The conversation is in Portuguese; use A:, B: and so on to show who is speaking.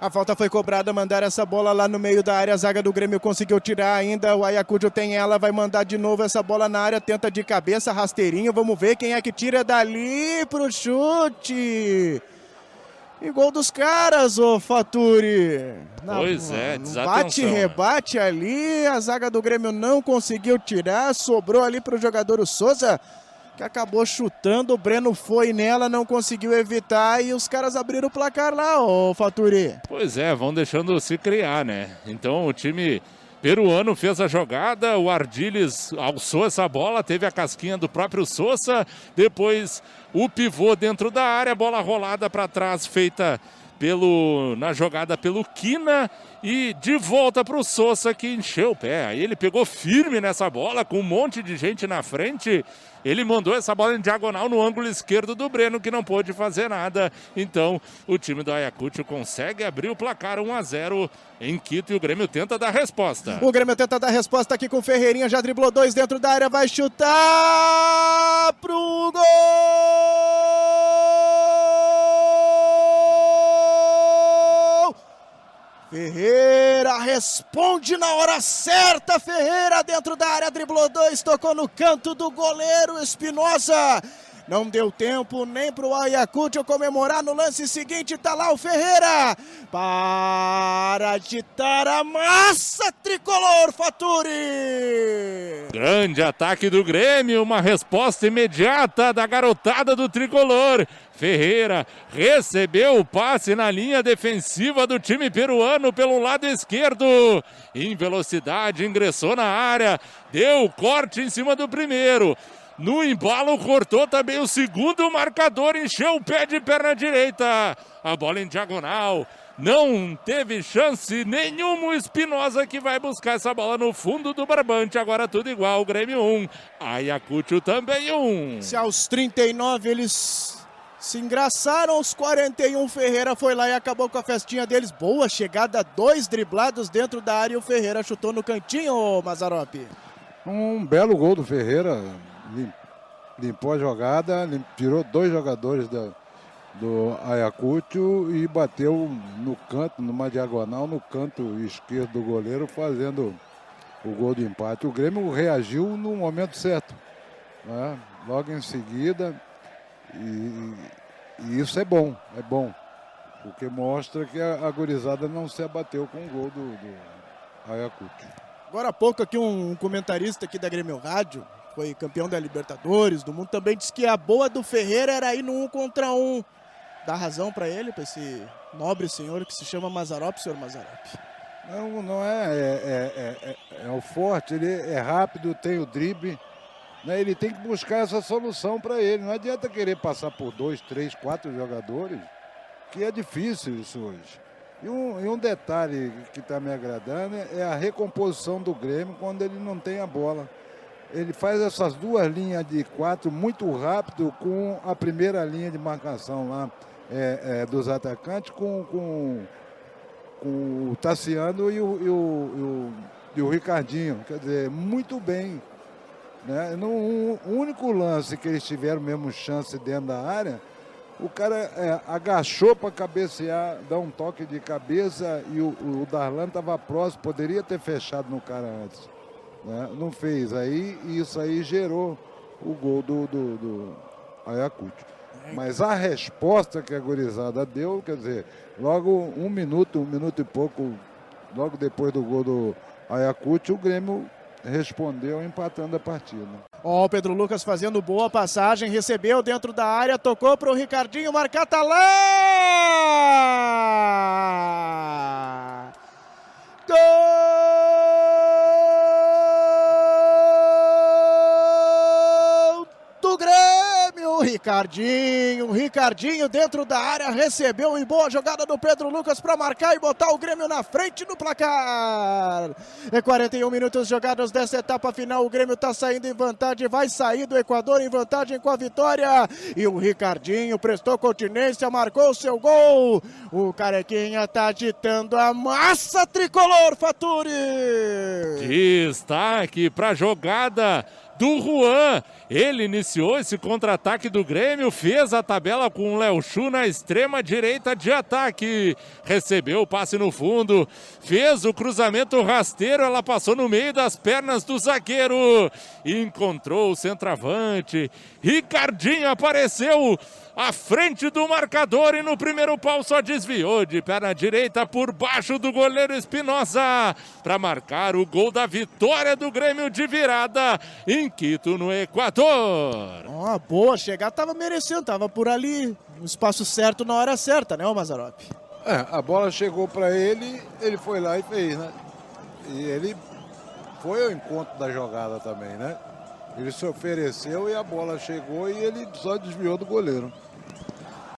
A: A falta foi cobrada, mandar essa bola lá no meio da área. A zaga do Grêmio conseguiu tirar ainda. O Ayacucho tem ela, vai mandar de novo essa bola na área. Tenta de cabeça, rasteirinho. Vamos ver quem é que tira dali pro chute. E gol dos caras, ô Faturi.
B: Pois é,
A: Bate,
B: desatenção, né?
A: rebate ali. A zaga do Grêmio não conseguiu tirar. Sobrou ali pro jogador o Souza, que acabou chutando. O Breno foi nela, não conseguiu evitar. E os caras abriram o placar lá, ô Faturi.
B: Pois é, vão deixando se criar, né? Então o time peruano fez a jogada, o Ardiles alçou essa bola, teve a casquinha do próprio Souza, depois o pivô dentro da área, bola rolada para trás, feita pelo na jogada pelo Quina e de volta para o Souza que encheu o pé. Aí ele pegou firme nessa bola com um monte de gente na frente. Ele mandou essa bola em diagonal no ângulo esquerdo do Breno que não pôde fazer nada. Então o time do Ayacucho consegue abrir o placar 1 a 0 em Quito e o Grêmio tenta dar resposta.
A: O Grêmio tenta dar resposta aqui com o Ferreirinha, já driblou dois dentro da área, vai chutar pro gol! Ferreira responde na hora certa, Ferreira dentro da área, driblou dois, tocou no canto do goleiro Espinosa. Não deu tempo nem pro Ayacucho comemorar no lance seguinte, tá lá o Ferreira. Para agitar a massa tricolor, Faturi.
B: Grande ataque do Grêmio, uma resposta imediata da garotada do tricolor. Ferreira recebeu o passe na linha defensiva do time peruano pelo lado esquerdo. Em velocidade, ingressou na área, deu corte em cima do primeiro. No embalo, cortou também o segundo marcador, encheu o pé de perna direita. A bola em diagonal. Não teve chance nenhuma o Espinosa que vai buscar essa bola no fundo do barbante. Agora tudo igual. Grêmio 1, Ayacucho também 1.
A: Se aos 39 eles se engraçaram, aos 41 Ferreira foi lá e acabou com a festinha deles. Boa chegada, dois driblados dentro da área e o Ferreira chutou no cantinho, Mazarope.
C: Um belo gol do Ferreira. Lim- Limpou a jogada, tirou dois jogadores da, do Ayacucho e bateu no canto, numa diagonal, no canto esquerdo do goleiro, fazendo o gol de empate. O Grêmio reagiu no momento certo. né? Logo em seguida. E, e isso é bom, é bom. Porque mostra que a, a gurizada não se abateu com o gol do, do Ayacucho.
A: Agora há pouco aqui um comentarista aqui da Grêmio Rádio, foi campeão da Libertadores, do mundo, também disse que a boa do Ferreira era ir no um contra um. Dá razão pra ele, pra esse nobre senhor que se chama Mazarop, senhor Mazarop.
C: Não, não é, é, é, é- é o forte, ele é rápido, tem o drible. né? Ele tem que buscar essa solução para ele. Não adianta querer passar por dois, três, quatro jogadores, que é difícil isso hoje. E um, e um detalhe que está me agradando é a recomposição do Grêmio quando ele não tem a bola. Ele faz essas duas linhas de quatro muito rápido com a primeira linha de marcação lá é, é, dos atacantes com, com com o Tassiano e o, e o- e o- e o Ricardinho. Quer dizer, muito bem. Né? No um- único lance que eles tiveram mesmo chance dentro da área, o cara é, agachou para cabecear, dar um toque de cabeça e o, o Darlan estava próximo, poderia ter fechado no cara antes. Né? Não fez. Aí isso aí gerou o gol do, do, do Ayacucho. Mas a resposta que a gurizada deu, quer dizer, logo um minuto, um minuto e pouco, logo depois do gol do Ayacucho, o Grêmio respondeu empatando a partida.
A: Ó, o Pedro Lucas fazendo boa passagem, recebeu dentro da área, tocou pro Ricardinho, marcar tá lá! Ricardinho, Ricardinho dentro da área, recebeu em boa jogada do Pedro Lucas para marcar e botar o Grêmio na frente no placar. É 41 minutos jogados dessa etapa final. O Grêmio está saindo em vantagem, vai sair do Equador em vantagem com a vitória. E o Ricardinho prestou continência, marcou o seu gol. O Carequinha tá agitando a massa tricolor, Faturi.
B: Destaque para a jogada do Juan. Ele iniciou esse contra-ataque do Grêmio, fez a tabela com o Léo Chu na extrema direita de ataque. Recebeu o passe no fundo, fez o cruzamento rasteiro, ela passou no meio das pernas do zagueiro. Encontrou o centroavante. Ricardinho apareceu à frente do marcador e no primeiro pau só desviou de perna direita por baixo do goleiro Espinosa para marcar o gol da vitória do Grêmio de virada em Quito, no Equador.
A: Uma boa chegada, tava merecendo, tava por ali, no espaço certo na hora certa, né, o Mazarop?
C: É, a bola chegou para ele, ele foi lá e fez, né? E ele foi ao encontro da jogada também, né? Ele se ofereceu e a bola chegou e ele só desviou do goleiro.